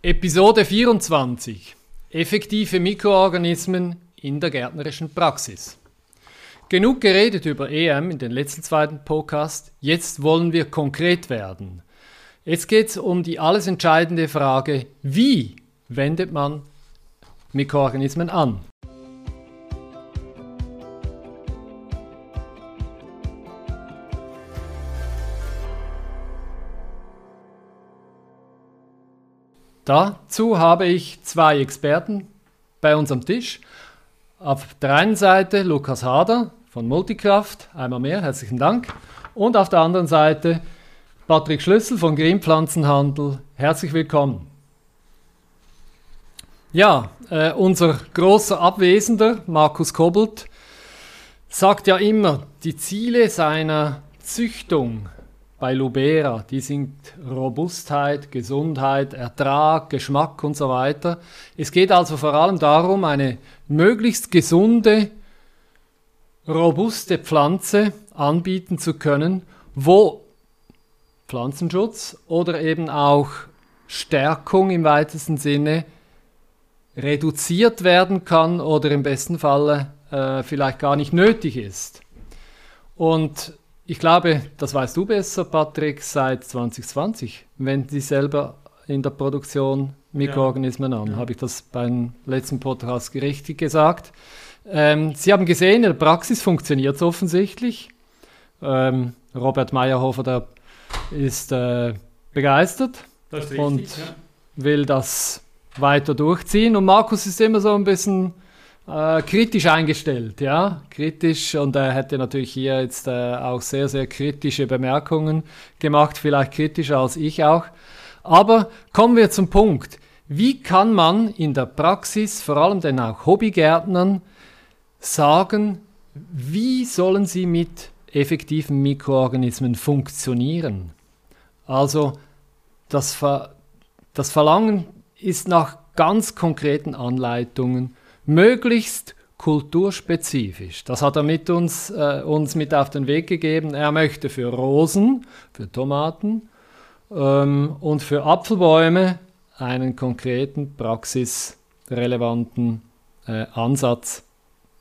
Episode 24. Effektive Mikroorganismen in der gärtnerischen Praxis. Genug geredet über EM in den letzten zweiten Podcast. Jetzt wollen wir konkret werden. Jetzt geht es um die alles entscheidende Frage, wie wendet man Mikroorganismen an? Dazu habe ich zwei Experten bei uns am Tisch. Auf der einen Seite Lukas Hader von Multikraft, einmal mehr, herzlichen Dank. Und auf der anderen Seite Patrick Schlüssel von Green Pflanzenhandel, herzlich willkommen. Ja, äh, unser großer Abwesender, Markus Kobbelt, sagt ja immer, die Ziele seiner Züchtung bei Lubera, die sind Robustheit, Gesundheit, Ertrag, Geschmack und so weiter. Es geht also vor allem darum, eine möglichst gesunde, robuste Pflanze anbieten zu können, wo Pflanzenschutz oder eben auch Stärkung im weitesten Sinne reduziert werden kann oder im besten Falle äh, vielleicht gar nicht nötig ist. Und ich glaube, das weißt du besser, Patrick, seit 2020 wenden Sie selber in der Produktion Mikroorganismen ja. an. Ja. Habe ich das beim letzten Podcast richtig gesagt? Ähm, Sie haben gesehen, in der Praxis funktioniert es offensichtlich. Ähm, Robert Meyerhofer der ist äh, begeistert ist richtig, und ja. will das weiter durchziehen. Und Markus ist immer so ein bisschen äh, kritisch eingestellt, ja, kritisch und er hätte natürlich hier jetzt äh, auch sehr, sehr kritische Bemerkungen gemacht, vielleicht kritischer als ich auch. Aber kommen wir zum Punkt. Wie kann man in der Praxis, vor allem den auch Hobbygärtnern, sagen, wie sollen sie mit effektiven Mikroorganismen funktionieren? Also das, Ver das Verlangen ist nach ganz konkreten Anleitungen möglichst kulturspezifisch. Das hat er mit uns, äh, uns mit auf den Weg gegeben. Er möchte für Rosen, für Tomaten ähm, und für Apfelbäume einen konkreten, praxisrelevanten äh, Ansatz,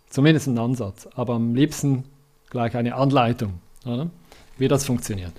zumindest einen Ansatz, aber am liebsten gleich eine Anleitung, oder? wie das funktioniert.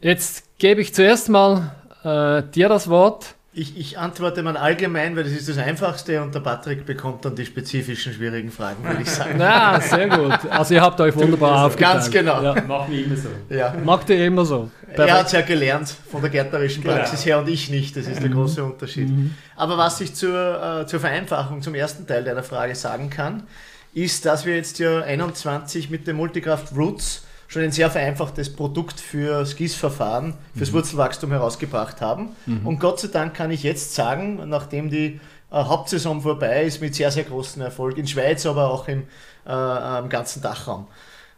Jetzt gebe ich zuerst mal äh, dir das Wort. Ich, ich, antworte mal allgemein, weil das ist das Einfachste und der Patrick bekommt dann die spezifischen schwierigen Fragen, würde ich sagen. Ja, sehr gut. Also ihr habt euch wunderbar aufgeteilt. Ganz genau. Ja. Machen wir immer so. Ja. Macht ihr immer so. Perfekt. Er hat es ja gelernt von der gärtnerischen genau. Praxis genau. her und ich nicht. Das ist der mhm. große Unterschied. Mhm. Aber was ich zur, äh, zur Vereinfachung, zum ersten Teil deiner Frage sagen kann, ist, dass wir jetzt ja 21 mit dem Multikraft Roots schon ein sehr vereinfachtes Produkt für das Gießverfahren, fürs mhm. Wurzelwachstum herausgebracht haben. Mhm. Und Gott sei Dank kann ich jetzt sagen, nachdem die äh, Hauptsaison vorbei ist, mit sehr, sehr großem Erfolg in Schweiz, aber auch im, äh, im ganzen Dachraum.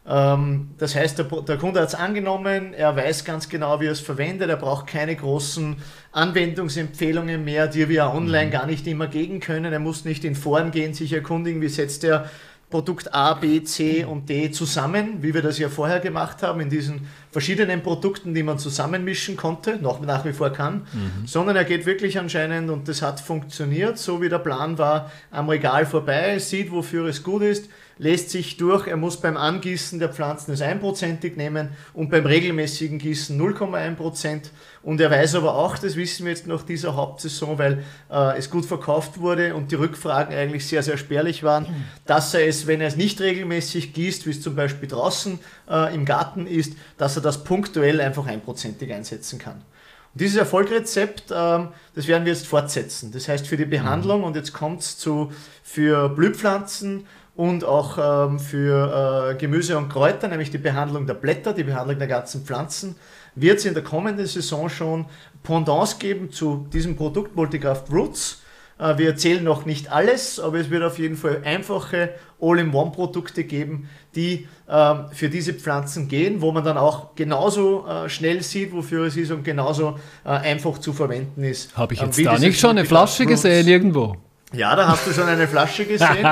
Ähm, das heißt, der, der Kunde hat es angenommen, er weiß ganz genau, wie er es verwendet, er braucht keine großen Anwendungsempfehlungen mehr, die wir online mhm. gar nicht immer geben können. Er muss nicht in Foren gehen, sich erkundigen, wie setzt er Produkt A, B, C und D zusammen, wie wir das ja vorher gemacht haben, in diesen verschiedenen Produkten, die man zusammenmischen konnte, noch nach wie vor kann, mhm. sondern er geht wirklich anscheinend, und das hat funktioniert, so wie der Plan war, am Regal vorbei, sieht, wofür es gut ist, lässt sich durch, er muss beim Angießen der Pflanzen es einprozentig nehmen und beim regelmäßigen Gießen 0,1% und er weiß aber auch, das wissen wir jetzt nach dieser Hauptsaison, weil äh, es gut verkauft wurde und die Rückfragen eigentlich sehr, sehr spärlich waren, dass er es, wenn er es nicht regelmäßig gießt, wie es zum Beispiel draußen äh, im Garten ist, dass er das punktuell einfach einprozentig einsetzen kann. Und dieses Erfolgrezept, äh, das werden wir jetzt fortsetzen. Das heißt für die Behandlung, und jetzt kommt es zu für Blühpflanzen und auch ähm, für äh, Gemüse und Kräuter, nämlich die Behandlung der Blätter, die Behandlung der ganzen Pflanzen, wird es in der kommenden Saison schon Pendants geben zu diesem Produkt Multikraft Roots. Äh, wir erzählen noch nicht alles, aber es wird auf jeden Fall einfache All-in-One-Produkte geben, die äh, für diese Pflanzen gehen, wo man dann auch genauso äh, schnell sieht, wofür es ist und genauso äh, einfach zu verwenden ist. Habe ich äh, jetzt da nicht schon eine Flasche Roots. gesehen irgendwo? Ja, da hast du schon eine Flasche gesehen.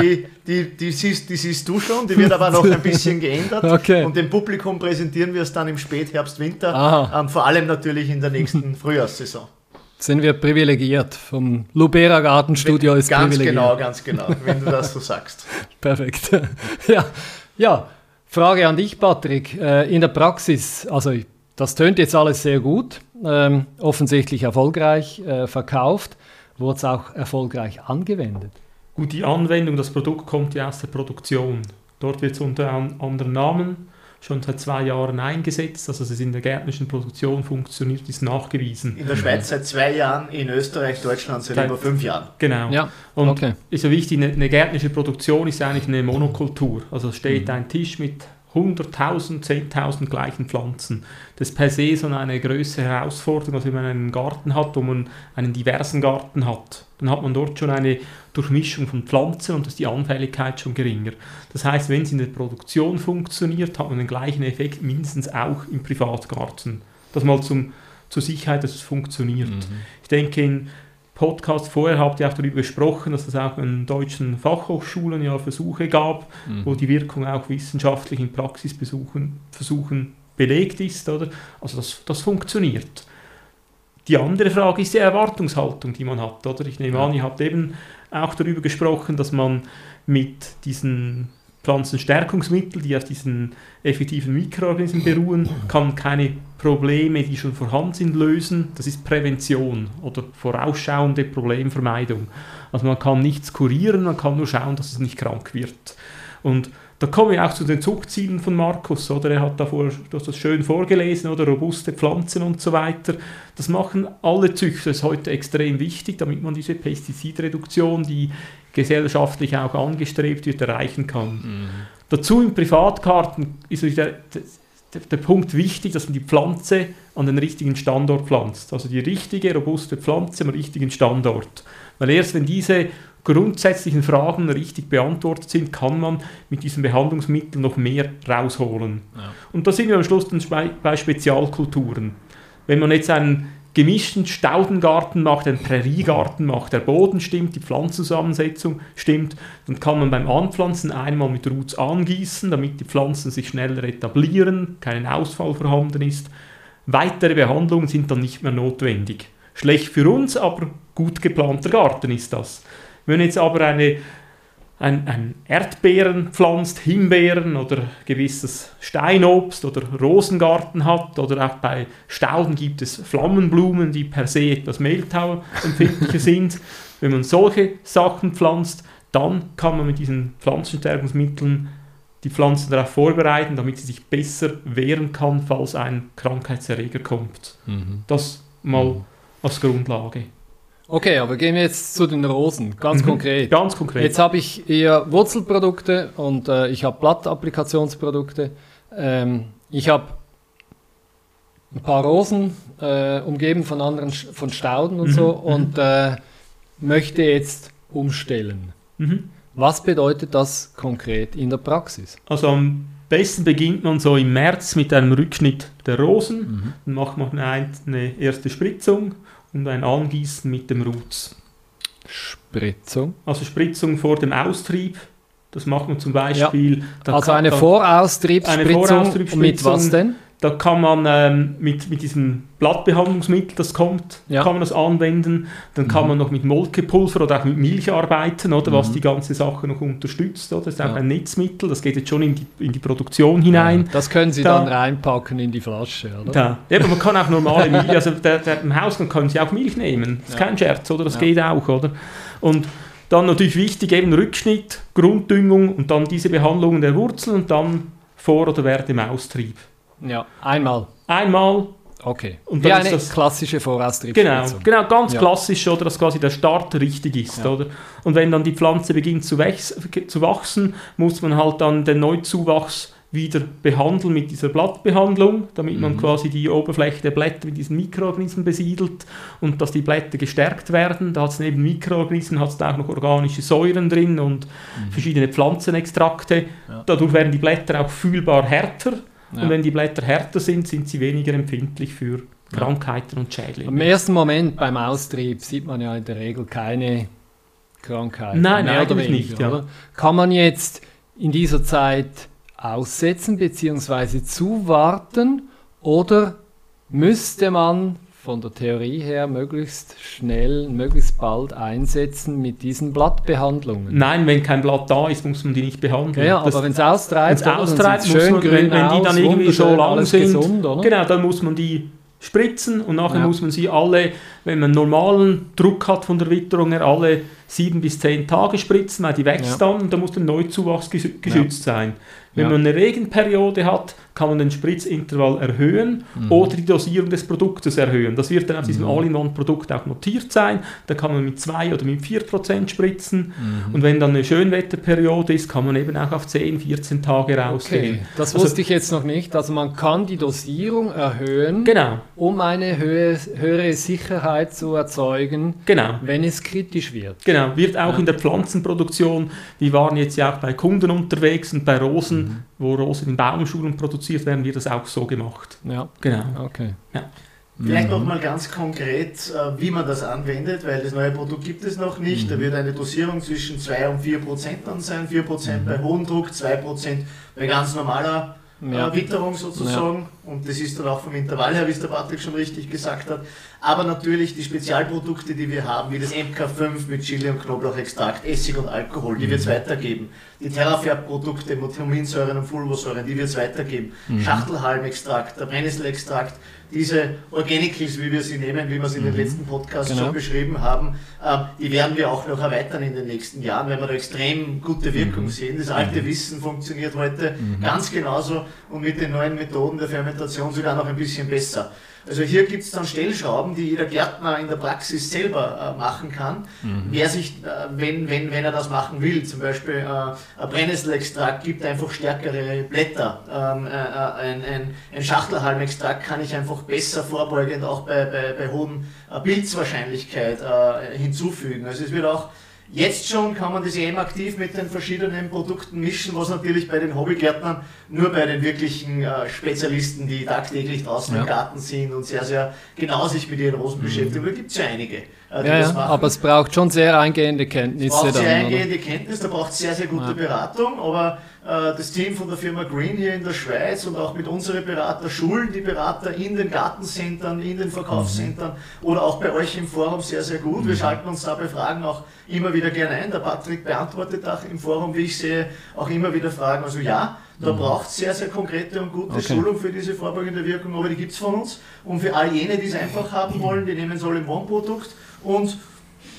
Die, die, die, siehst, die siehst du schon, die wird aber noch ein bisschen geändert. Okay. Und dem Publikum präsentieren wir es dann im Spätherbst, Winter, ähm, vor allem natürlich in der nächsten Frühjahrssaison. Sind wir privilegiert. Vom Lubera Gartenstudio ist Ganz privilegiert. genau, ganz genau, wenn du das so sagst. Perfekt. ja, ja, Frage an dich, Patrick. Äh, in der Praxis, also das tönt jetzt alles sehr gut, ähm, offensichtlich erfolgreich äh, verkauft. Wurde es auch erfolgreich angewendet? Gut, die Anwendung, das Produkt kommt ja aus der Produktion. Dort wird es unter einem anderen Namen schon seit zwei Jahren eingesetzt. Also dass es in der gärtnerischen Produktion funktioniert, ist nachgewiesen. In der Schweiz seit zwei Jahren, in Österreich, Deutschland seit Seit- über fünf Jahren. Genau. Ja, Und okay. ist ja wichtig, eine, eine gärtnerische Produktion ist eigentlich eine Monokultur. Also es steht ein Tisch mit 100.000, 10.000 gleichen Pflanzen. Das ist per se so eine größere Herausforderung, als wenn man einen Garten hat, wo man einen diversen Garten hat. Dann hat man dort schon eine Durchmischung von Pflanzen und ist die Anfälligkeit schon geringer. Das heißt, wenn es in der Produktion funktioniert, hat man den gleichen Effekt mindestens auch im Privatgarten. Das mal zum, zur Sicherheit, dass es funktioniert. Ich denke, in Podcast vorher habt ihr auch darüber gesprochen, dass es auch in deutschen Fachhochschulen ja Versuche gab, wo die Wirkung auch wissenschaftlich in Praxisbesuchen Versuchen belegt ist. Oder? Also das, das funktioniert. Die andere Frage ist die Erwartungshaltung, die man hat. Oder? Ich nehme Ja. an, ihr habt eben auch darüber gesprochen, dass man mit diesen Pflanzenstärkungsmitteln, die auf diesen effektiven Mikroorganismen beruhen, kann keine Probleme, die schon vorhanden sind, lösen. Das ist Prävention oder vorausschauende Problemvermeidung. Also man kann nichts kurieren, man kann nur schauen, dass es nicht krank wird. Und da kommen wir auch zu den Zuchtzielen von Markus, oder? Er hat davor du hast das schön vorgelesen, oder? Robuste Pflanzen und so weiter. Das machen alle Züchter. Das ist heute extrem wichtig, damit man diese Pestizidreduktion, die gesellschaftlich auch angestrebt wird, erreichen kann. Dazu im Privatgarten ist der, der, der Punkt wichtig, dass man die Pflanze an den richtigen Standort pflanzt. Also die richtige, robuste Pflanze am richtigen Standort. Weil erst wenn diese grundsätzlichen Fragen richtig beantwortet sind, kann man mit diesen Behandlungsmitteln noch mehr rausholen. Ja. Und da sind wir am Schluss dann bei Spezialkulturen. Wenn man jetzt einen gemischten Staudengarten macht, einen Präriegarten macht, der Boden stimmt, die Pflanzenzusammensetzung stimmt, dann kann man beim Anpflanzen einmal mit Roots angießen, damit die Pflanzen sich schneller etablieren, kein Ausfall vorhanden ist. Weitere Behandlungen sind dann nicht mehr notwendig. Schlecht für uns, aber gut geplanter Garten ist das. Wenn jetzt aber eine, ein, ein Erdbeeren pflanzt, Himbeeren oder gewisses Steinobst oder Rosengarten hat oder auch bei Stauden gibt es Flammenblumen, die per se etwas mehltauempfindlicher sind. Wenn man solche Sachen pflanzt, dann kann man mit diesen Pflanzenstärkungsmitteln die Pflanzen darauf vorbereiten, damit sie sich besser wehren kann, falls ein Krankheitserreger kommt. Das mal als Grundlage. Okay, aber gehen wir jetzt zu den Rosen, ganz Mhm. konkret. Ganz konkret. Jetzt habe ich eher Wurzelprodukte und äh, ich habe Blattappliktionsprodukte. Ähm, ich habe ein paar Rosen, äh, umgeben von anderen von Stauden und Mhm, so mhm. und äh, möchte jetzt umstellen. mhm. Was bedeutet das konkret in der Praxis? Also am besten beginnt man so im März mit einem Rückschnitt der Rosen. Dann macht man eine erste Spritzung und ein Angießen mit dem Roots. Spritzung. Also Spritzung vor dem Austrieb. Das macht man zum Beispiel. da Also eine Voraustriebsspritzung. Eine Voraustriebsspritzung. Mit was denn? Da kann man ähm, mit, mit diesem Blattbehandlungsmittel, das kommt, Ja. kann man das anwenden. Dann kann Mhm. man noch mit Molkepulver oder auch mit Milch arbeiten, oder was Mhm. die ganze Sache noch unterstützt. Oder? Das ist auch Ja. ein Netzmittel, das geht jetzt schon in die, in die Produktion hinein. Ja, das können Sie Da- dann reinpacken in die Flasche, oder? Da. Ja, aber man kann auch normale Milch, also der, der, im Hausgang können Sie auch Milch nehmen. Das ist kein Scherz, oder? Das geht auch, oder? Und dann natürlich wichtig eben Rückschnitt, Grunddüngung und dann diese Behandlungen der Wurzeln und dann vor oder während dem Austrieb. Ja, einmal. Einmal, Okay. Und Wie dann eine ist das- klassische genau, Voraustriebsspritzung. genau, ganz Ja. klassisch, oder? Dass quasi der Start richtig ist, Ja. oder? Und wenn dann die Pflanze beginnt zu, zu wachsen, muss man halt dann den Neuzuwachs wieder behandeln mit dieser Blattbehandlung, damit man Mhm. quasi die Oberfläche der Blätter mit diesen Mikroorganismen besiedelt und dass die Blätter gestärkt werden. Da hat es neben Mikroorganismen hat es da auch noch organische Säuren drin und verschiedene Pflanzenextrakte. Mhm. Ja. Dadurch werden die Blätter auch fühlbar härter Ja. und wenn die Blätter härter sind, sind sie weniger empfindlich für Ja. Krankheiten und Im Schädlinge. ersten Moment beim Austrieb sieht man ja in der Regel keine Krankheiten. Nein, mehr oder eigentlich weniger, nicht, ja. Oder? Kann man jetzt in dieser Zeit aussetzen bzw. zuwarten oder müsste man von der Theorie her möglichst schnell, möglichst bald einsetzen mit diesen Blattbehandlungen? Nein, wenn kein Blatt da ist, muss man die nicht behandeln. Ja, Das- aber wenn es austreibt, wenn's austreibt, muss schön man, grün wenn, wenn die aus, dann irgendwie so lang sind, gesund, genau, dann muss man die spritzen und nachher Ja. muss man sie alle, wenn man normalen Druck hat von der Witterung her, alle sieben bis zehn Tage spritzen, weil die wächst Ja. dann und dann muss der Neuzuwachs geschü- geschützt sein. Wenn Ja. man eine Regenperiode hat, kann man den Spritzintervall erhöhen Mhm. oder die Dosierung des Produktes erhöhen. Das wird dann auf diesem All-in-One-Produkt auch notiert sein. Da kann man mit 2 oder mit 4% spritzen. Mhm. Und wenn dann eine Schönwetterperiode ist, kann man eben auch auf 10, 14 Tage rausgehen. Okay, das Also- wusste ich jetzt noch nicht. Also man kann die Dosierung erhöhen, Genau, um eine höhe, höhere Sicherheit zu erzeugen, genau. wenn es kritisch wird. Genau, wird auch Ja. in der Pflanzenproduktion, wir waren jetzt ja auch bei Kunden unterwegs und bei Rosen, wo Rosen in Baumschulen produziert werden, wird das auch so gemacht. Ja, Genau. okay. Vielleicht Mhm. noch mal ganz konkret, äh, wie man das anwendet, weil das neue Produkt gibt es noch nicht. Da wird eine Dosierung zwischen 2 und 4 Prozent dann sein. 4 Prozent bei hohem Druck, 2 Prozent bei ganz normaler Ja. äh, Witterung sozusagen. Und das ist dann auch vom Intervall her, wie es der Patrick schon richtig gesagt hat. Aber natürlich die Spezialprodukte, die wir haben, wie das MK5 mit Chili und Knoblauchextrakt, Essig und Alkohol, die wird es weitergeben. Die Terrafärb-Produkte mit Huminsäuren und Fulvosäuren, die wird es weitergeben. Schachtelhalmextrakt, der Brennnesselextrakt, diese Organicals, wie wir sie nehmen, wie wir sie in den letzten Podcasts Genau. schon beschrieben haben, ähm, die werden wir auch noch erweitern in den nächsten Jahren, weil wir da extrem gute Wirkung sehen. Das alte Wissen funktioniert heute ganz genauso und mit den neuen Methoden der Fermentation sogar noch ein bisschen besser. Also hier gibt es dann Stellschrauben, die jeder Gärtner in der Praxis selber äh, machen kann. Wer sich, äh, wenn, wenn, wenn er das machen will, zum Beispiel äh, ein Brennnesselextrakt gibt einfach stärkere Blätter. Ähm, äh, äh, ein, ein, ein Schachtelhalmextrakt kann ich einfach besser vorbeugend auch bei, bei, bei hohen äh, Pilzwahrscheinlichkeit hinzufügen. Also es wird auch Jetzt schon kann man das EM aktiv mit den verschiedenen Produkten mischen, was natürlich bei den Hobbygärtnern nur bei den wirklichen äh, Spezialisten, die tagtäglich draußen Ja. im Garten sind und sehr, sehr genau sich mit ihren Rosen beschäftigen. Da gibt es ja einige, Ja, ja, aber es braucht schon sehr eingehende Es Kenntnisse braucht sehr dann. Oder? eingehende Kenntnis, da braucht es sehr, sehr gute Ja. Beratung, aber äh, das Team von der Firma Green hier in der Schweiz und auch mit unseren Berater schulen die Berater in den Gartencentern, in den Verkaufscentern oder auch bei euch im Forum sehr, sehr gut. Wir schalten uns da bei Fragen auch immer wieder gerne ein. Der Patrick beantwortet auch im Forum, wie ich sehe, auch immer wieder Fragen. Also ja, da braucht es sehr, sehr konkrete und gute Okay. Schulung für diese vorbeugende Wirkung, aber die gibt es von uns. Und für all jene, die es einfach haben wollen, die nehmen so ein One-Produkt und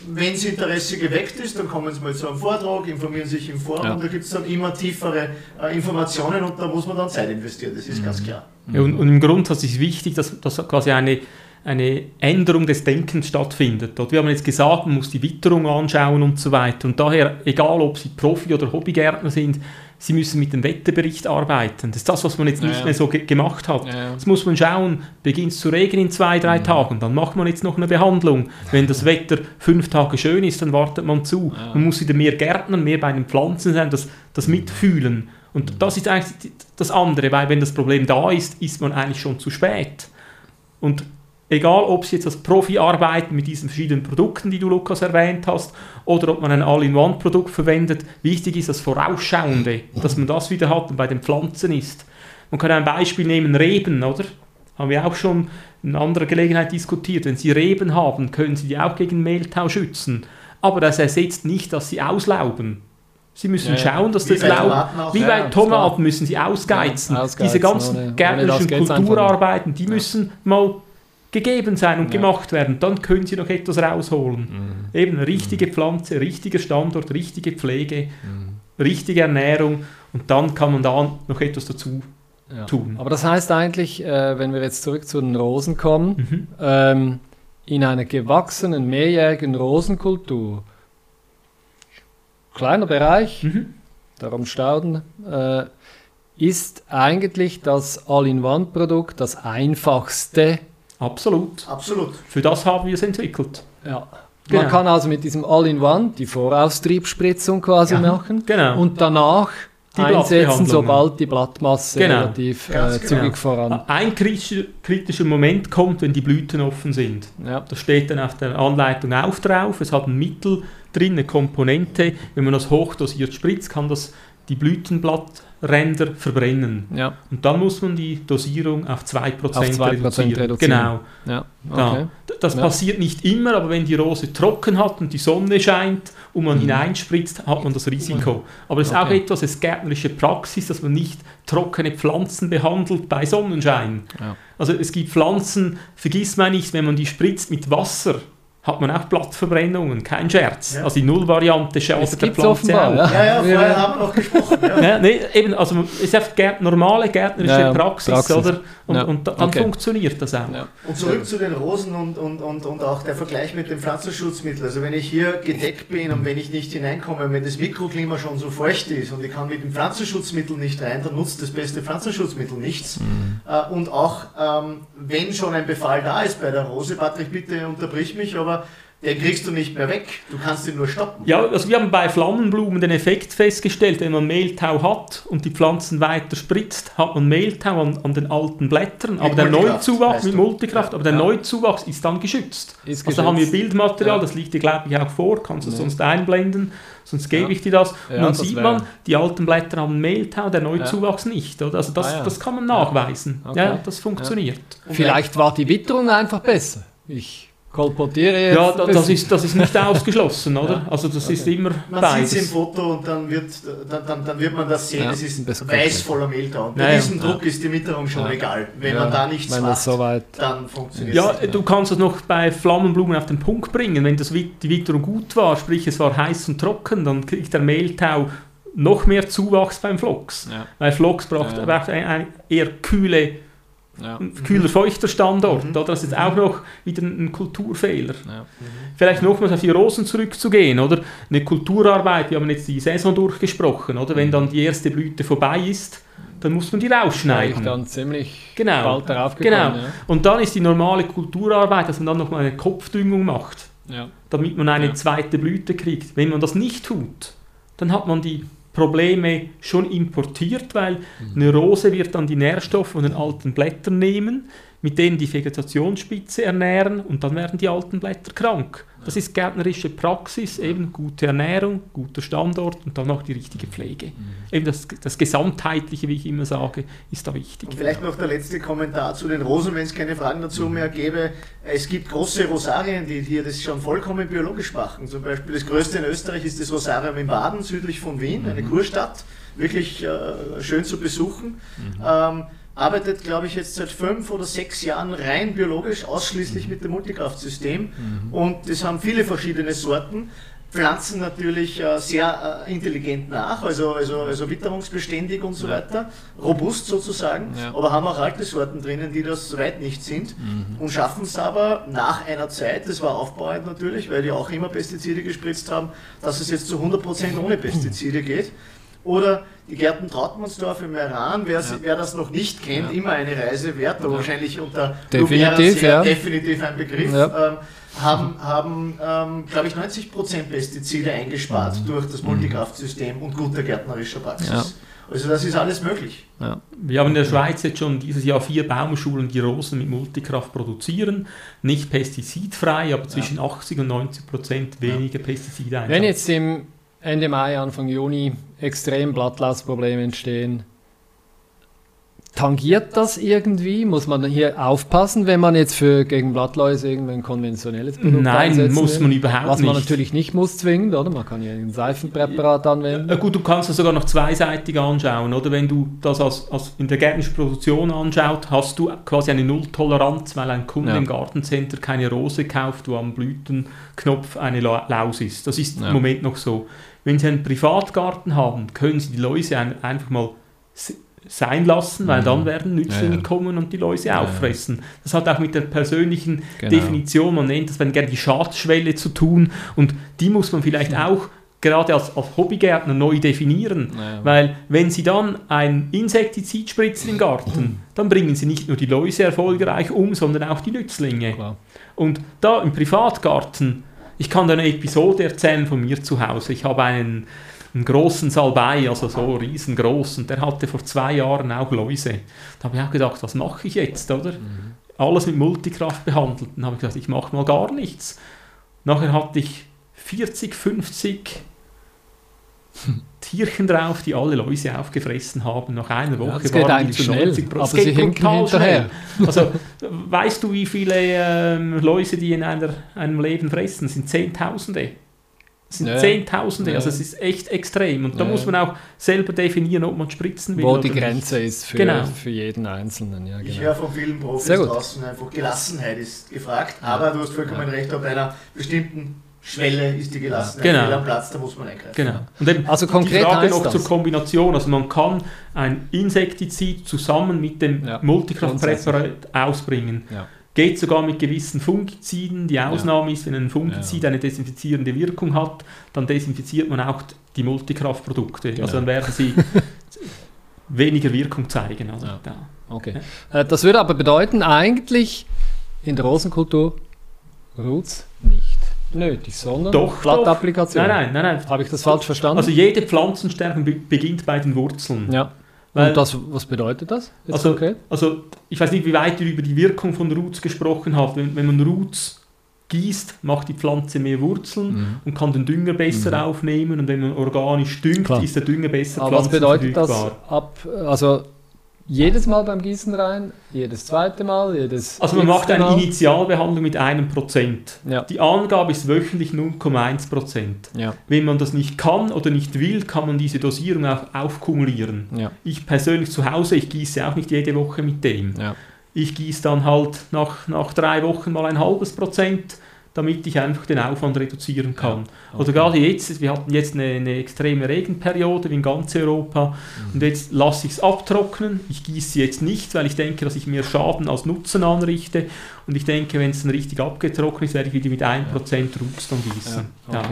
wenn das Interesse geweckt ist, dann kommen Sie mal zu einem Vortrag, informieren sich im Forum, Ja. da gibt es dann immer tiefere äh, Informationen und da muss man dann Zeit investieren, das ist ganz klar. Ja, und, und im Grundsatz ist wichtig, dass, dass quasi eine, eine Änderung des Denkens stattfindet. Dort, wir haben jetzt gesagt, man muss die Witterung anschauen und so weiter. Und daher, egal ob Sie Profi- oder Hobbygärtner sind, Sie müssen mit dem Wetterbericht arbeiten. Das ist das, was man jetzt nicht ja. mehr so ge gemacht hat. Ja. Jetzt muss man schauen, beginnt es zu regnen in zwei, drei Tagen, dann macht man jetzt noch eine Behandlung. Wenn das Wetter fünf Tage schön ist, dann wartet man zu. Ja. Man muss wieder mehr Gärtnern, mehr bei den Pflanzen sein, das, das mitfühlen. Und das ist eigentlich das andere, weil wenn das Problem da ist, ist man eigentlich schon zu spät. Und egal, ob Sie jetzt als Profi arbeiten mit diesen verschiedenen Produkten, die du, Lukas, erwähnt hast, oder ob man ein All-in-One-Produkt verwendet, wichtig ist das Vorausschauende, dass man das wieder hat und bei den Pflanzen ist. Man kann ein Beispiel nehmen, Reben, oder? Haben wir auch schon in anderer Gelegenheit diskutiert. Wenn Sie Reben haben, können Sie die auch gegen Mehltau schützen. Aber das ersetzt nicht, dass sie auslauben. Sie müssen Ja, schauen, dass das Laub, wie bei Tomaten müssen sie ausgeizen. Ja, ausgeizen, Diese ganzen gärtnerischen Kulturarbeiten, die Ja. müssen mal gegeben sein und Ja. gemacht werden. Dann können sie noch etwas rausholen. Mhm. Eben richtige Pflanze, richtiger Standort, richtige Pflege, richtige Ernährung und dann kann man da noch etwas dazu Ja. tun. Aber das heißt eigentlich, äh, wenn wir jetzt zurück zu den Rosen kommen, Mhm. ähm, in einer gewachsenen mehrjährigen Rosenkultur, kleiner Bereich, Mhm. darum Stauden, äh, ist eigentlich das All-in-One-Produkt das einfachste. Absolut. Absolut. Für das haben wir es entwickelt. Ja. Genau. Man kann also mit diesem All-in-One die Voraustriebspritzung quasi Ja. machen Genau. und danach die einsetzen, sobald die Blattmasse Genau. relativ äh, genau. zügig voran. Ein kritischer, kritischer Moment kommt, wenn die Blüten offen sind. Ja. Das steht dann auf der Anleitung auch drauf. Es hat ein Mittel drin, eine Komponente. Wenn man das hochdosiert spritzt, kann das die Blütenblattränder verbrennen. Ja, Und dann muss man die Dosierung auf 2%, Auf 2% reduzieren. reduzieren. Genau. ja, okay. D- Das Ja. passiert nicht immer, aber wenn die Rose trocken hat und die Sonne scheint und man Mhm. hineinspritzt, hat man das Risiko. Aber es ist auch Okay. etwas, es gärtnerische Praxis, dass man nicht trockene Pflanzen behandelt bei Sonnenschein. Also es gibt Pflanzen, vergisst man nicht, wenn man die spritzt mit Wasser, hat man auch Blattverbrennungen, kein Scherz. Ja. Also die Nullvariante schadet der gibt Pflanze auch. ja. Ja, vorher haben wir noch gesprochen. Ja. Ja, nee, eben, also es ist einfach normale gärtnerische Ja, ja, Praxis, Praxis. oder? Und, Ja, und da- dann okay. funktioniert das auch. Ja. Und zurück zu den Rosen und, und, und, und auch der Vergleich mit dem Pflanzenschutzmittel. Also wenn ich hier gedeckt bin und wenn ich nicht hineinkomme, wenn das Mikroklima schon so feucht ist und ich kann mit dem Pflanzenschutzmittel nicht rein, dann nutzt das beste Pflanzenschutzmittel nichts. Äh, Und auch ähm, wenn schon ein Befall da ist bei der Rose, Patrick, bitte unterbrich mich, aber den kriegst du nicht mehr weg. Du kannst ihn nur stoppen. Ja, also wir haben bei Flammenblumen den Effekt festgestellt, wenn man Mehltau hat und die Pflanzen weiter spritzt, hat man Mehltau an, an den alten Blättern, aber der Neuzuwachs mit. Multikraft, aber der Ja. Neuzuwachs ist dann geschützt. Ist Also da haben wir. Bildmaterial, Ja. das liegt dir glaube ich auch vor, kannst du Ja. sonst einblenden, sonst gebe Ja. ich dir das. Und Ja, dann das sieht wär- man, die alten Blätter haben Mehltau, der Neuzuwachs nicht. Oder? Also das, Ah, ja. das kann man nachweisen. Okay. Ja, das funktioniert. Vielleicht war die Witterung einfach besser. Ich kolportiere jetzt. Ja, da, das, ist, das ist nicht ausgeschlossen, oder? Ja. Also das Okay. ist immer Man beides. sieht es im Foto und dann wird, dann, dann, dann wird man das sehen, Ja, es ist ein bisschen weiß voller Mehltau. Und bei Ja, ja. diesem Druck ist die Witterung schon Ja. egal. Wenn Ja, man da nichts Wenn macht, soweit. dann funktioniert Ja, es nicht. du kannst das noch bei Flammenblumen auf den Punkt bringen. Wenn das, die Witterung gut war, sprich es war heiß und trocken, dann kriegt der Mehltau noch mehr Zuwachs beim Flocks. Ja, Weil Flocks braucht, Ja. eher kühle, ja, ein kühler, feuchter Standort. Mhm. Oder? Das ist auch noch wieder ein Kulturfehler. ja. Vielleicht nochmals auf die Rosen zurückzugehen, oder? Eine Kulturarbeit, wir haben jetzt die Saison durchgesprochen, oder? Wenn dann die erste Blüte vorbei ist, dann muss man die rausschneiden. dann ziemlich Genau. bald darauf Genau. gekommen. Und dann ist die normale Kulturarbeit, dass man dann nochmal eine Kopfdüngung macht. Ja. Ja. damit man eine Ja. zweite Blüte kriegt. Wenn man das nicht tut, dann hat man die Probleme schon importiert, weil Mhm. eine Rose wird dann die Nährstoffe von den alten Blättern nehmen, mit denen die Vegetationsspitze ernähren und dann werden die alten Blätter krank. Das ist gärtnerische Praxis, eben gute Ernährung, guter Standort und dann noch die richtige Pflege. Mhm. Eben das, das Gesamtheitliche, wie ich immer sage, ist da wichtig. Und vielleicht noch der letzte Kommentar zu den Rosen, wenn es keine Fragen dazu mehr gäbe. Es gibt große Rosarien, die hier das schon vollkommen biologisch machen. Zum Beispiel das größte in Österreich ist das Rosarium in Baden, südlich von Wien, eine Kurstadt. Wirklich äh, schön zu besuchen. Ähm, arbeitet, glaube ich, jetzt seit fünf oder sechs Jahren rein biologisch, ausschließlich mit dem Multikraftsystem. Und das haben viele verschiedene Sorten. Pflanzen natürlich äh, sehr äh, intelligent nach, also, also, also witterungsbeständig und so weiter, robust sozusagen, Ja. aber haben auch alte Sorten drinnen, die das weit nicht sind und schaffen es aber nach einer Zeit, das war aufbauend natürlich, weil die auch immer Pestizide gespritzt haben, dass es jetzt zu 100% ohne Pestizide geht. Oder die Gärten Trautmannsdorf im Meran, wer, Ja. wer das noch nicht kennt, immer eine Reise wert, aber Ja. wahrscheinlich unter Definitiv, ja. definitiv ein Begriff. Ja. Ähm, haben, haben ähm, glaube ich, 90% Pestizide eingespart durch das Multikraftsystem und guter gärtnerischer Praxis. Mhm. Ja. Also das ist alles möglich. Ja. Wir haben in der Schweiz jetzt schon dieses Jahr vier Baumschulen, die Rosen mit Multikraft produzieren. Nicht pestizidfrei, aber zwischen 80 und 90 Prozent weniger Pestizide Wenn jetzt im Ende Mai, Anfang Juni extrem Blattlausprobleme entstehen, tangiert das irgendwie? Muss man hier aufpassen, wenn man jetzt für gegen Blattläuse irgendein konventionelles Produkt Nein, einsetzen muss will? man überhaupt Was man nicht. natürlich nicht muss zwingend, oder? Man kann ja ein Seifenpräparat anwenden. Äh, gut, du kannst das sogar noch zweiseitig anschauen, oder? Wenn du das als, als in der gärtnerischen Produktion anschaut, hast du quasi eine Nulltoleranz, weil ein Kunde Ja. im Gartencenter keine Rose kauft, wo am Blütenknopf eine La- Laus ist. Das ist Ja. im Moment noch so. Wenn Sie einen Privatgarten haben, können Sie die Läuse ein, einfach mal sein lassen, weil Mhm. dann werden Nützlinge Ja, ja. kommen und die Läuse Ja, auffressen. Das hat auch mit der persönlichen Genau. Definition, man nennt das dann gerne die Schadschwelle zu tun und die muss man vielleicht auch gerade als, als Hobbygärtner neu definieren. Weil wenn Sie dann ein Insektizid spritzen im Garten, dann bringen Sie nicht nur die Läuse erfolgreich um, sondern auch die Nützlinge. Klar. Und da im Privatgarten, ich kann da eine Episode erzählen von mir zu Hause. Ich habe einen einen großen Salbei, also so riesengroß, und der hatte vor zwei Jahren auch Läuse. Da habe ich auch gedacht, was mache ich jetzt, oder? Mhm. Alles mit Multikraft behandelt. Dann habe ich gesagt, ich mache mal gar nichts. Nachher hatte ich 40, 50 Tierchen drauf, die alle Läuse aufgefressen haben. Nach einer Woche ja, das geht waren die zu schnell, 90 aber sie hinken hinterher. Also, weißt du, wie viele ähm, Läuse die in einer, einem Leben fressen? Das sind Zehntausende. Das sind ja. Zehntausende, also es ist echt extrem. Und da ja. muss man auch selber definieren, ob man spritzen will. Wo die Grenze nicht. ist für, genau. für jeden Einzelnen. Ja, genau. Ich höre von vielen Profis draußen einfach, Gelassenheit ist gefragt, aber du hast vollkommen recht, ob einer bestimmten Schwelle ist die Gelassenheit genau. am Platz, da muss man eingreifen. Genau. Und eben also konkret die Frage noch das. zur Kombination, also man kann ein Insektizid zusammen mit dem ja. Multikraftpräparat ausbringen. Ja. Geht sogar mit gewissen Fungiziden. Die Ausnahme ja. ist, wenn ein Fungizid eine desinfizierende Wirkung hat, dann desinfiziert man auch die Multikraftprodukte. Genau. Also dann werden sie weniger Wirkung zeigen. Also da. Okay. Äh, das würde aber bedeuten, eigentlich in der Rosenkultur Roots nicht nötig, sondern doch, Blattapplikation. Nein, nein, nein, nein. Habe ich das falsch verstanden? Also jede Pflanzenstärkung be beginnt bei den Wurzeln. Ja. Weil, Und das, was bedeutet das? also, okay? also ich weiß nicht, wie weit ihr über die Wirkung von Roots gesprochen habt. Wenn, wenn man Roots gießt, macht die Pflanze mehr Wurzeln mhm. und kann den Dünger besser mhm. aufnehmen. Und wenn man organisch düngt, Klar. ist der Dünger besser Aber was bedeutet das ab, also jedes Mal beim Gießen rein, jedes zweite Mal, jedes. Also man macht eine Mal. Initialbehandlung mit einem Prozent. Ja. Die Angabe ist wöchentlich 0,1 Prozent. Ja. Wenn man das nicht kann oder nicht will, kann man diese Dosierung auch aufkumulieren. Ja. Ich persönlich zu Hause, ich gieße auch nicht jede Woche mit dem. Ich gieße dann halt nach, nach drei Wochen mal ein halbes Prozent damit ich einfach den Aufwand reduzieren kann. Ja, okay. Oder gerade jetzt, wir hatten jetzt eine, eine extreme Regenperiode in ganz Europa mhm. und jetzt lasse ich es abtrocknen. Ich gieße jetzt nicht, weil ich denke, dass ich mehr Schaden als Nutzen anrichte und ich denke, wenn es dann richtig abgetrocknet ist, werde ich wieder mit 1% ja. Rucks dann gießen. Ja, okay.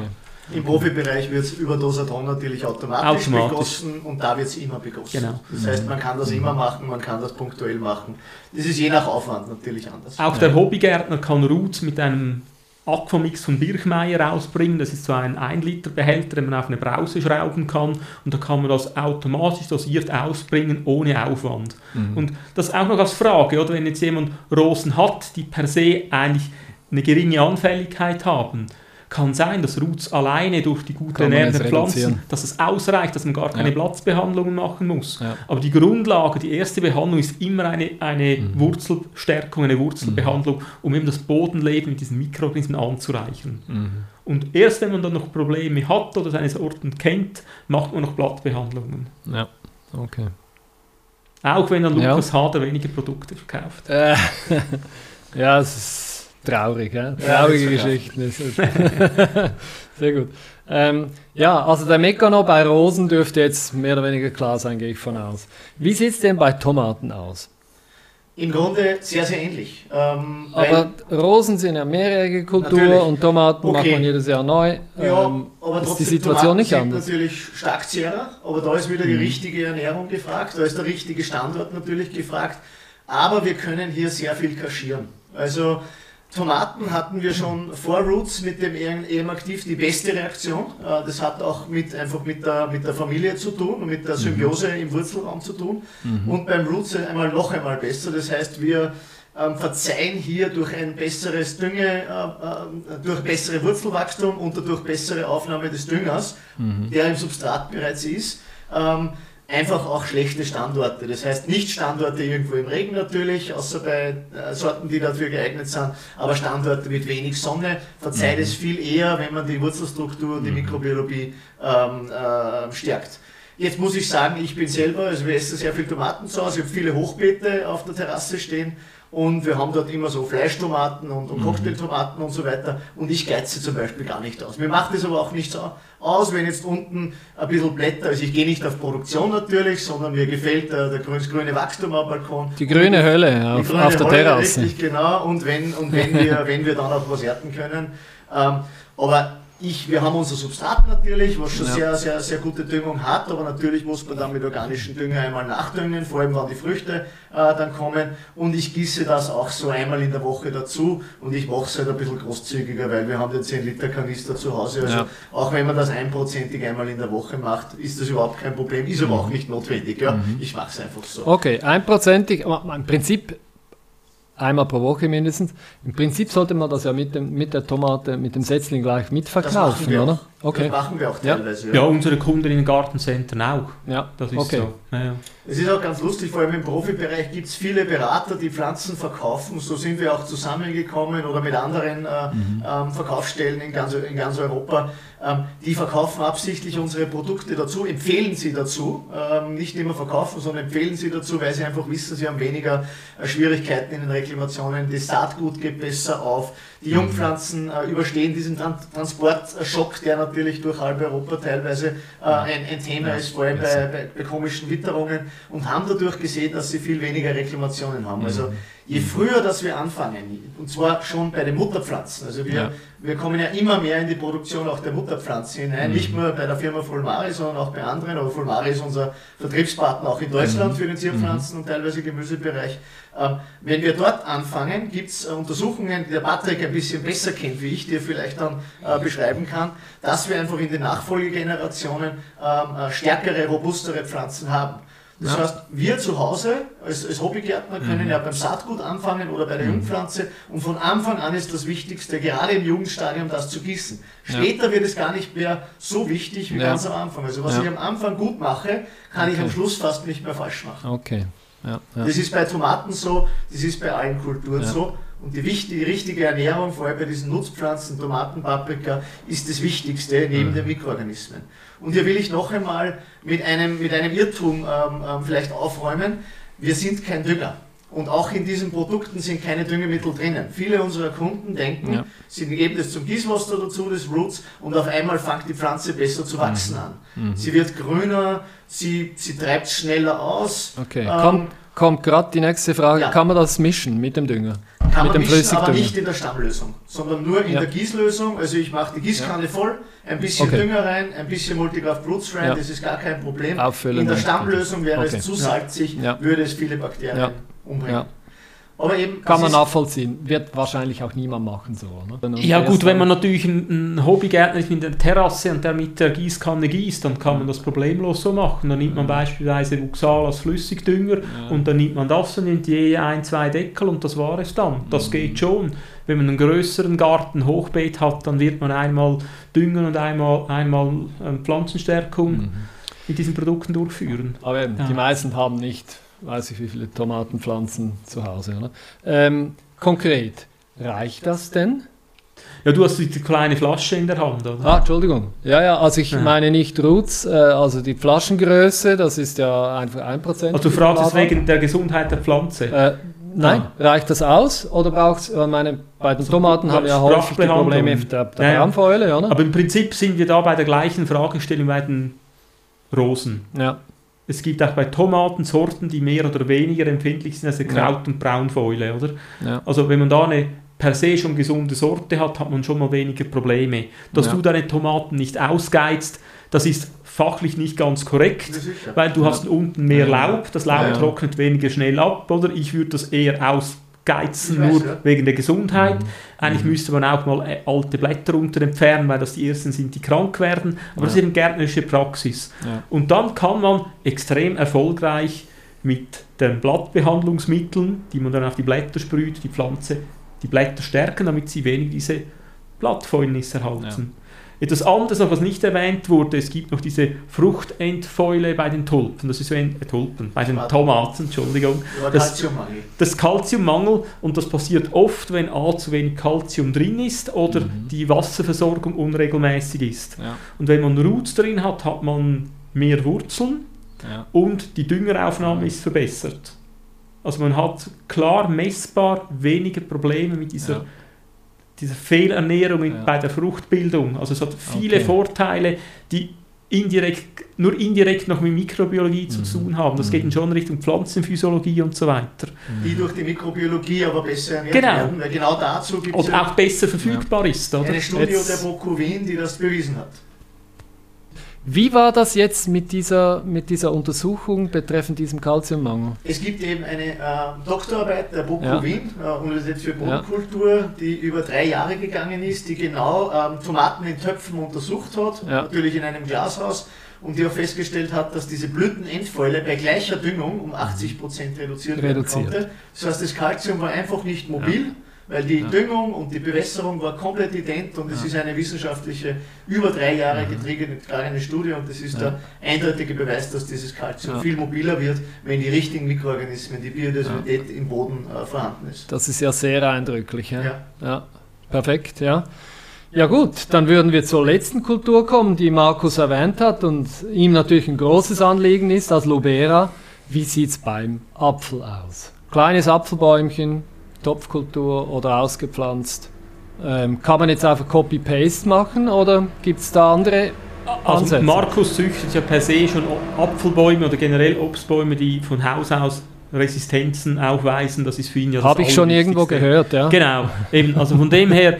Im Profibereich wird es über Dosaton natürlich automatisch, automatisch, begossen und da wird es immer begossen. Genau. Das heißt, man kann das immer machen, man kann das punktuell machen. Das ist je nach Aufwand natürlich anders. Auch der Hobbygärtner kann Roots mit einem Aquamix von Birchmeier rausbringen. Das ist so ein 1-Liter-Behälter, den man auf eine Brause schrauben kann und da kann man das automatisch dosiert ausbringen, ohne Aufwand. Mhm. Und das auch noch als Frage, oder wenn jetzt jemand Rosen hat, die per se eigentlich eine geringe Anfälligkeit haben, kann sein, dass Roots alleine durch die gute Ernährung der Pflanzen, dass es ausreicht, dass man gar keine ja. Platzbehandlungen machen muss. Ja. Aber die Grundlage, die erste Behandlung ist immer eine, eine mhm. Wurzelstärkung, eine Wurzelbehandlung, mhm. um eben das Bodenleben mit diesen Mikroorganismen anzureichern. Mhm. Und erst wenn man dann noch Probleme hat oder seine Sorten kennt, macht man noch Blattbehandlungen. Ja, okay. Auch wenn dann Lukas ja. Hader weniger Produkte verkauft. Äh, ja, es ist Traurig, ja? traurige ja, Geschichten. Sehr gut. Ähm, ja, also der Meccano bei Rosen dürfte jetzt mehr oder weniger klar sein, gehe ich von aus. Wie sieht es denn bei Tomaten aus? Im Grunde sehr, sehr ähnlich. Ähm, aber Rosen sind ja mehrjährige Kultur natürlich. und Tomaten okay. macht man jedes Jahr neu. Ja, ähm, aber ist die Situation Tomaten nicht anders. natürlich stark zehrer, aber da ist wieder die mhm. richtige Ernährung gefragt, da ist der richtige Standort natürlich gefragt. Aber wir können hier sehr viel kaschieren. Also Tomaten hatten wir schon vor Roots mit dem EM aktiv die beste Reaktion. Äh, das hat auch mit, einfach mit der, mit der Familie zu tun und mit der mhm. Symbiose im Wurzelraum zu tun. Mhm. Und beim Roots einmal noch einmal besser. Das heißt, wir ähm, verzeihen hier durch ein besseres Dünge, äh, äh, durch bessere Wurzelwachstum und durch bessere Aufnahme des Düngers, mhm. der im Substrat bereits ist. Einfach auch schlechte Standorte. Das heißt nicht Standorte irgendwo im Regen natürlich, außer bei äh, Sorten, die dafür geeignet sind, aber Standorte mit wenig Sonne verzeiht mhm. es viel eher, wenn man die Wurzelstruktur und die mhm. Mikrobiologie ähm, äh, stärkt. Jetzt muss ich sagen, ich bin selber, also wir essen sehr viel Tomaten zu Hause, ich habe viele Hochbeete auf der Terrasse stehen und wir haben dort immer so Fleischtomaten und, und mhm. Cocktailtomaten und so weiter. Und ich geize zum Beispiel gar nicht aus. Mir macht es aber auch nicht so aus, wenn jetzt unten ein bisschen Blätter, also ich gehe nicht auf Produktion natürlich, sondern mir gefällt der, der grüne, grüne Wachstum am Balkon. Die grüne Hölle auf, grüne auf der Hölle, Terrasse. Richtig, genau. Und wenn, und wenn wir, wenn wir dann auch was ernten können. Ähm, aber ich, wir haben unser Substrat natürlich, was schon ja. sehr, sehr, sehr gute Düngung hat, aber natürlich muss man dann mit organischen Dünger einmal nachdüngen, vor allem wenn die Früchte äh, dann kommen. Und ich gieße das auch so einmal in der Woche dazu und ich mache es halt ein bisschen großzügiger, weil wir haben den 10 Liter Kanister zu Hause. Also ja. auch wenn man das einprozentig einmal in der Woche macht, ist das überhaupt kein Problem, ist aber auch nicht notwendig. Ja? Mhm. Ich mache es einfach so. Okay, einprozentig, im Prinzip einmal pro Woche mindestens. Im Prinzip sollte man das ja mit, dem, mit der Tomate, mit dem Setzling gleich mitverkaufen, oder? Okay. Das machen wir auch teilweise. Ja, ja. ja unsere Kunden in den Gartencentern auch. Ja, das ist okay. so. Ja, es ist auch ganz lustig, vor allem im Profibereich gibt es viele Berater, die Pflanzen verkaufen. So sind wir auch zusammengekommen oder mit anderen äh, mhm. ähm, Verkaufsstellen in ganz, in ganz Europa. Ähm, die verkaufen absichtlich unsere Produkte dazu, empfehlen sie dazu. Ähm, nicht immer verkaufen, sondern empfehlen sie dazu, weil sie einfach wissen, sie haben weniger äh, Schwierigkeiten in den Reklamationen. Das Saatgut geht besser auf. Die Jungpflanzen äh, überstehen diesen Tran Transportschock, der natürlich durch halb Europa teilweise äh, ein, ein, Thema ist, vor allem bei, bei, bei, komischen Witterungen und haben dadurch gesehen, dass sie viel weniger Reklamationen haben. Also je früher, dass wir anfangen, und zwar schon bei den Mutterpflanzen, also wir, ja. wir kommen ja immer mehr in die Produktion auch der Mutterpflanzen hinein, mhm. nicht nur bei der Firma Fulmari, sondern auch bei anderen, aber Fulmari ist unser Vertriebspartner auch in Deutschland mhm. für den Zierpflanzen mhm. und teilweise Gemüsebereich. Ähm, wenn wir dort anfangen, gibt es äh, Untersuchungen, die der Patrick ein bisschen besser kennt wie ich, die er vielleicht dann äh, beschreiben kann, dass wir einfach in den Nachfolgegenerationen ähm, äh, stärkere, robustere Pflanzen haben. Das ja. heißt, wir zu Hause als, als Hobbygärtner können mhm. ja beim Saatgut anfangen oder bei der mhm. Jungpflanze und von Anfang an ist das Wichtigste, gerade im Jugendstadium, das zu gießen. Später ja. wird es gar nicht mehr so wichtig wie ja. ganz am Anfang. Also was ich am Anfang gut mache, kann okay. ich am Schluss fast nicht mehr falsch machen. Okay. Das ist bei Tomaten so, das ist bei allen Kulturen so. Und die, wichtige, die richtige Ernährung, vor allem bei diesen Nutzpflanzen, Tomaten, Paprika, ist das Wichtigste neben mhm. den Mikroorganismen. Und hier will ich noch einmal mit einem, mit einem Irrtum ähm, ähm, vielleicht aufräumen. Wir sind kein Dünger. Und auch in diesen Produkten sind keine Düngemittel drinnen. Viele unserer Kunden denken, ja. sie geben das zum Gießwasser dazu, das Roots, und auf einmal fängt die Pflanze besser zu wachsen mhm. an. Mhm. Sie wird grüner, sie, sie treibt schneller aus. Okay, ähm, kommt, kommt gerade die nächste Frage. Ja. Kann man das mischen mit dem Dünger? Kann mit man dem mischen, aber nicht in der Stammlösung, sondern nur in ja. der Gießlösung. Also ich mache die Gießkanne voll, ein bisschen okay. Dünger rein, ein bisschen Multigraph Bluts rein, das ist gar kein Problem. Auffüllen in der Stammlösung wäre okay. es zu salzig, würde es viele Bakterien umbringen. Aber eben, Kann man nachvollziehen. Wird wahrscheinlich auch niemand machen so. Ne? Ja gut, wenn man natürlich ein, ein Hobbygärtner ist mit der Terrasse und der mit der Gießkanne gießt, dann kann man das problemlos so machen. Dann nimmt man beispielsweise Vuxal als Flüssigdünger ja. und dann nimmt man das und nimmt je ein, zwei Deckel und das war es dann. Das mhm. geht schon. Wenn man einen größeren Garten, Hochbeet hat, dann wird man einmal düngen und einmal, einmal ähm, Pflanzenstärkung mhm. mit diesen Produkten durchführen. Aber eben, ja. die meisten haben nicht weiß ich wie viele Tomatenpflanzen zu Hause. Ähm, konkret, reicht das denn? Ja, du hast die kleine Flasche in der Hand, oder? Ah, Entschuldigung. Ja, ja, also ich ja. meine nicht Roots, äh, also die Flaschengröße, das ist ja einfach 1%. Also du fragst es wegen der Gesundheit der Pflanze? Äh, nein, reicht das aus? Oder braucht es, meine, bei den Tomaten haben wir ja häufig die Probleme mit der, der ja, Braunfäule, oder? Aber im Prinzip sind wir da bei der gleichen Fragestellung bei den Rosen. Ja. Es gibt auch bei Tomaten Sorten, die mehr oder weniger empfindlich sind als der Kraut- und Braunfäule, oder? Ja. Also wenn man da eine per se schon gesunde Sorte hat, hat man schon mal weniger Probleme. Dass ja. du deine Tomaten nicht ausgeizt, das ist fachlich nicht ganz korrekt, weil du ja. hast unten mehr Laub, das Laub trocknet weniger schnell ab, oder? Ich würde das eher aus geizen, weiß, nur ja. wegen der Gesundheit. Mhm. Eigentlich mhm. müsste man auch mal äh, alte Blätter unter entfernen, weil das die ersten sind, die krank werden. Aber ja. das ist eben gärtnerische Praxis. Ja. Und dann kann man extrem erfolgreich mit den Blattbehandlungsmitteln, die man dann auf die Blätter sprüht, die Pflanze, die Blätter stärken, damit sie wenig diese Blattfäulnis erhalten. Etwas anderes, was nicht erwähnt wurde, es gibt noch diese Fruchtendfäule bei den Tulpen, das ist so ein äh, Tulpen, bei den Tomaten, Entschuldigung. Das, das Kalziummangel und das passiert oft, wenn A zu wenig Kalzium drin ist oder mhm. die Wasserversorgung unregelmäßig ist. Ja. Und wenn man Roots drin hat, hat man mehr Wurzeln ja. und die Düngeraufnahme mhm. ist verbessert. Also man hat klar messbar weniger Probleme mit dieser ja diese Fehlernährung ja. bei der Fruchtbildung. Also es hat viele okay. Vorteile, die indirekt, nur indirekt noch mit Mikrobiologie zu Mhm. tun haben. Das geht dann schon Richtung Pflanzenphysiologie und so weiter. Die durch die Mikrobiologie aber besser ernährt Genau. werden, weil genau dazu gibt es Und auch besser verfügbar ist, oder? eine Studie Jetzt- der BOKU Wien, die das bewiesen hat. Wie war das jetzt mit dieser, mit dieser Untersuchung betreffend diesem Kalziummangel? Es gibt eben eine äh, Doktorarbeit der BOKU Ja. Wien, äh, Universität für Bodenkultur, die über drei Jahre gegangen ist, die genau ähm, Tomaten in Töpfen untersucht hat, Ja. natürlich in einem Glashaus, und die auch festgestellt hat, dass diese Blütenendfäule bei gleicher Düngung um 80% reduziert, werden Reduziert. konnte. Das heißt, das Kalzium war einfach nicht mobil, weil die Ja. Düngung und die Bewässerung war komplett ident und es ist eine wissenschaftliche, über drei Jahre getragene Studie und das ist. Ja. der eindeutige Beweis, dass dieses Kalzium Ja. viel mobiler wird, wenn die richtigen Mikroorganismen, die Biodiversität im Boden äh, vorhanden ist. Das ist ja sehr eindrücklich. Ja? Ja. Ja, perfekt, ja. Ja gut, dann würden wir zur letzten Kultur kommen, die Markus erwähnt hat und ihm natürlich ein großes Anliegen ist, als Lobera. Wie sieht es beim Apfel aus? Kleines Apfelbäumchen, Topfkultur oder ausgepflanzt. Ähm, kann man jetzt einfach Copy-Paste machen oder gibt es da andere Also Ansätze? Markus züchtet ja per se schon Apfelbäume oder generell Obstbäume, die von Haus aus Resistenzen aufweisen. Das ist für ihn ja Habe ich schon irgendwo gehört, ja. Genau, eben, also von dem her,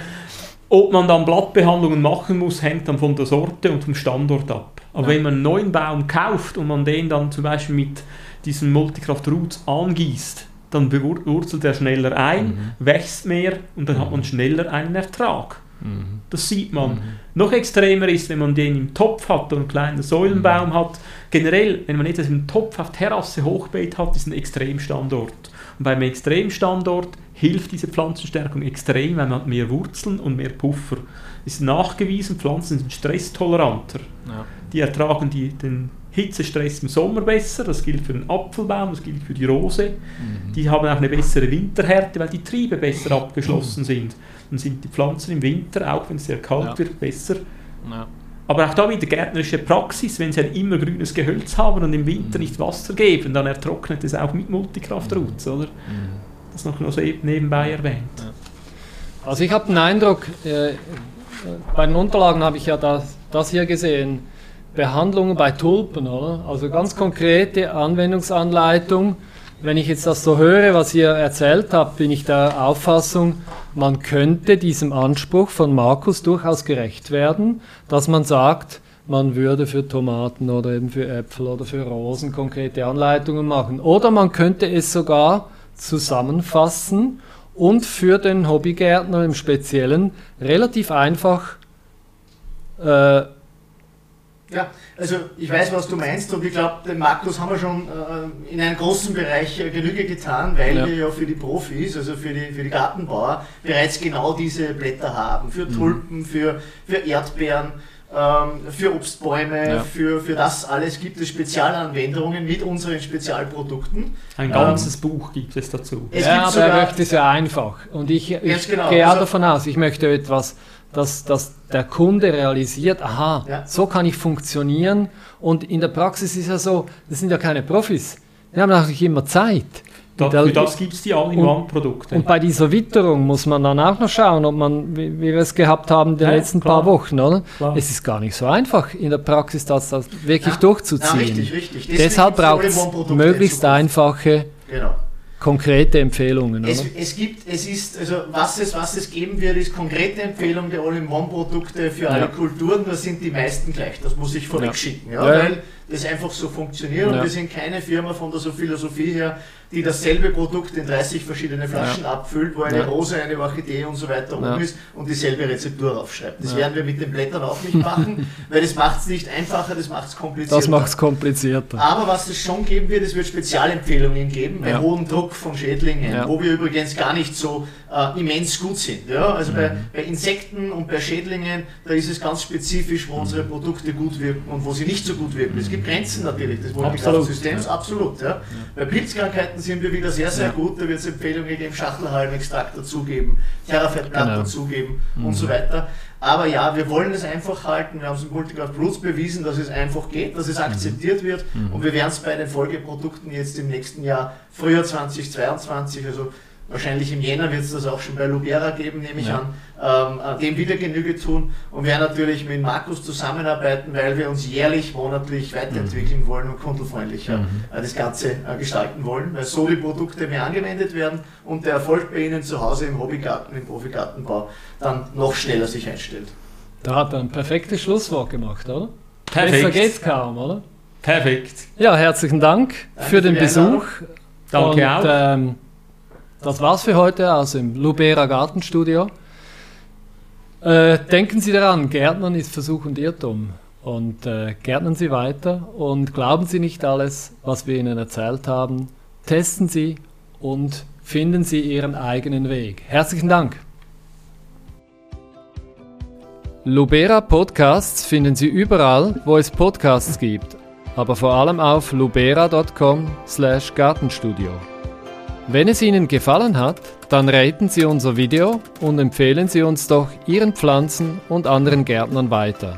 ob man dann Blattbehandlungen machen muss, hängt dann von der Sorte und vom Standort ab. Aber Ja. wenn man einen neuen Baum kauft und man den dann zum Beispiel mit diesem Multicraft Roots angießt, dann wurzelt er schneller ein, wächst mehr und dann hat man schneller einen Ertrag. Mhm. Das sieht man. Noch extremer ist, wenn man den im Topf hat und einen kleinen Säulenbaum hat. Generell, wenn man etwas im Topf auf Terrasse, Hochbeet hat, ist ein Extremstandort. Und beim Extremstandort hilft diese Pflanzenstärkung extrem, weil man hat mehr Wurzeln und mehr Puffer. Ist nachgewiesen, Pflanzen sind stresstoleranter. Ja. Die ertragen die, den Hitzestress im Sommer besser. Das gilt für den Apfelbaum, das gilt für die Rose. Die haben auch eine bessere Winterhärte, weil die Triebe besser abgeschlossen sind. Dann sind die Pflanzen im Winter, auch wenn es sehr kalt Ja. wird, besser. Ja. Aber auch da wieder gärtnerische Praxis, wenn sie ein immer grünes Gehölz haben und im Winter nicht Wasser geben, dann ertrocknet es auch mit Multicraft Roots, oder? Das noch nur so eben nebenbei erwähnt. Also ich habe den Eindruck, äh, bei den Unterlagen habe ich ja das, das hier gesehen, Behandlungen bei Tulpen, oder? Also ganz konkrete Anwendungsanleitung. Wenn ich jetzt das so höre, was ihr erzählt habt, bin ich der Auffassung, man könnte diesem Anspruch von Markus durchaus gerecht werden, dass man sagt, man würde für Tomaten oder eben für Äpfel oder für Rosen konkrete Anleitungen machen. Oder man könnte es sogar zusammenfassen und für den Hobbygärtner im Speziellen relativ einfach äh, Ja, also ich weiß, was du meinst und ich glaube, den Markus haben wir schon äh, in einem großen Bereich äh, Genüge getan, weil Ja. wir ja für die Profis, also für die, für die Gartenbauer, bereits genau diese Blätter haben. Mhm. Für Tulpen, für, für Erdbeeren, ähm, für Obstbäume, Ja. für, für das alles gibt es Spezialanwendungen mit unseren Spezialprodukten. Ein ganzes Buch gibt es dazu. Es ja, gibt aber er sogar- möchte es ja einfach. Und ich, ich genau. gehe auch Also- davon aus, ich möchte etwas, dass, dass der Kunde realisiert, aha, Ja. so kann ich funktionieren. Und in der Praxis ist ja so, das sind ja keine Profis. Die haben nicht immer Zeit. Da, für das gibt es die All-in-One-Produkte. Und bei dieser Witterung muss man dann auch noch schauen, ob man, wie, wir es gehabt haben in den Ja, letzten klar. paar Wochen, oder? Klar. Es ist gar nicht so einfach in der Praxis, das, das wirklich Ja, durchzuziehen. Ja, richtig, richtig. Deswegen Deshalb braucht es möglichst einfache, Genau. Konkrete Empfehlungen. Oder? Es, es gibt, es ist, also was es, was es geben wird, ist konkrete Empfehlungen der All-in-One-Produkte für alle Ja. Kulturen. Da sind die meisten gleich. Das muss ich vorweg Ja. schicken, ja. weil das einfach so funktioniert. Und Ja. wir sind keine Firma von der so Philosophie her, die dasselbe Produkt in 30 verschiedene Flaschen abfüllt, wo eine Ja. Rose, eine Orchidee und so weiter Ja. oben ist und dieselbe Rezeptur aufschreibt. Das Ja. werden wir mit den Blättern auch nicht machen, weil das macht es nicht einfacher, das macht es komplizierter. Das macht es komplizierter. Aber was es schon geben wird, es wird Spezialempfehlungen geben bei Ja. hohem Druck von Schädlingen, Ja. wo wir übrigens gar nicht so äh, immens gut sind. Ja? Also bei, Mhm. bei Insekten und bei Schädlingen, da ist es ganz spezifisch, wo unsere Mhm. Produkte gut wirken und wo sie nicht so gut wirken. Es gibt Grenzen natürlich des Absolut. Multicraft-Systems, absolut. Ja? Bei Pilzkrankheiten sind wir wieder sehr, sehr gut, da wird es Empfehlungen geben, Schachtelhalmextrakt dazugeben, Terrafettblatt Genau. dazugeben Mhm. und so weiter. Aber ja, wir wollen es einfach halten. Wir haben es im Multicraft Roots bewiesen, dass es einfach geht, dass es akzeptiert wird. Mhm. Und wir werden es bei den Folgeprodukten jetzt im nächsten Jahr, Frühjahr 2022, also Wahrscheinlich im Jänner wird es das auch schon bei Lubera geben, nehme ich ja. an, ähm, dem wieder Genüge tun und werden natürlich mit Markus zusammenarbeiten, weil wir uns jährlich, monatlich weiterentwickeln mhm. wollen und kundenfreundlicher mhm. Äh, das Ganze äh, gestalten wollen, weil so die Produkte mehr angewendet werden und der Erfolg bei Ihnen zu Hause im Hobbygarten, im Profigartenbau dann noch schneller sich einstellt. Da hat er ein perfektes Schlusswort gemacht, oder? Perfekt. Besser geht's kaum, oder? Perfekt. Ja, herzlichen Dank Danke für den Besuch. Danke und, auch. Ähm, das war's für heute aus dem Lubera Gartenstudio. Äh, denken Sie daran, Gärtnern ist Versuch und Irrtum. Und äh, gärtnern Sie weiter und glauben Sie nicht alles, was wir Ihnen erzählt haben. Testen Sie und finden Sie Ihren eigenen Weg. Herzlichen Dank. Lubera Podcasts finden Sie überall, wo es Podcasts gibt, aber vor allem auf lubera.com/gartenstudio. Wenn es Ihnen gefallen hat, dann raten Sie unser Video und empfehlen Sie uns doch Ihren Pflanzen und anderen Gärtnern weiter.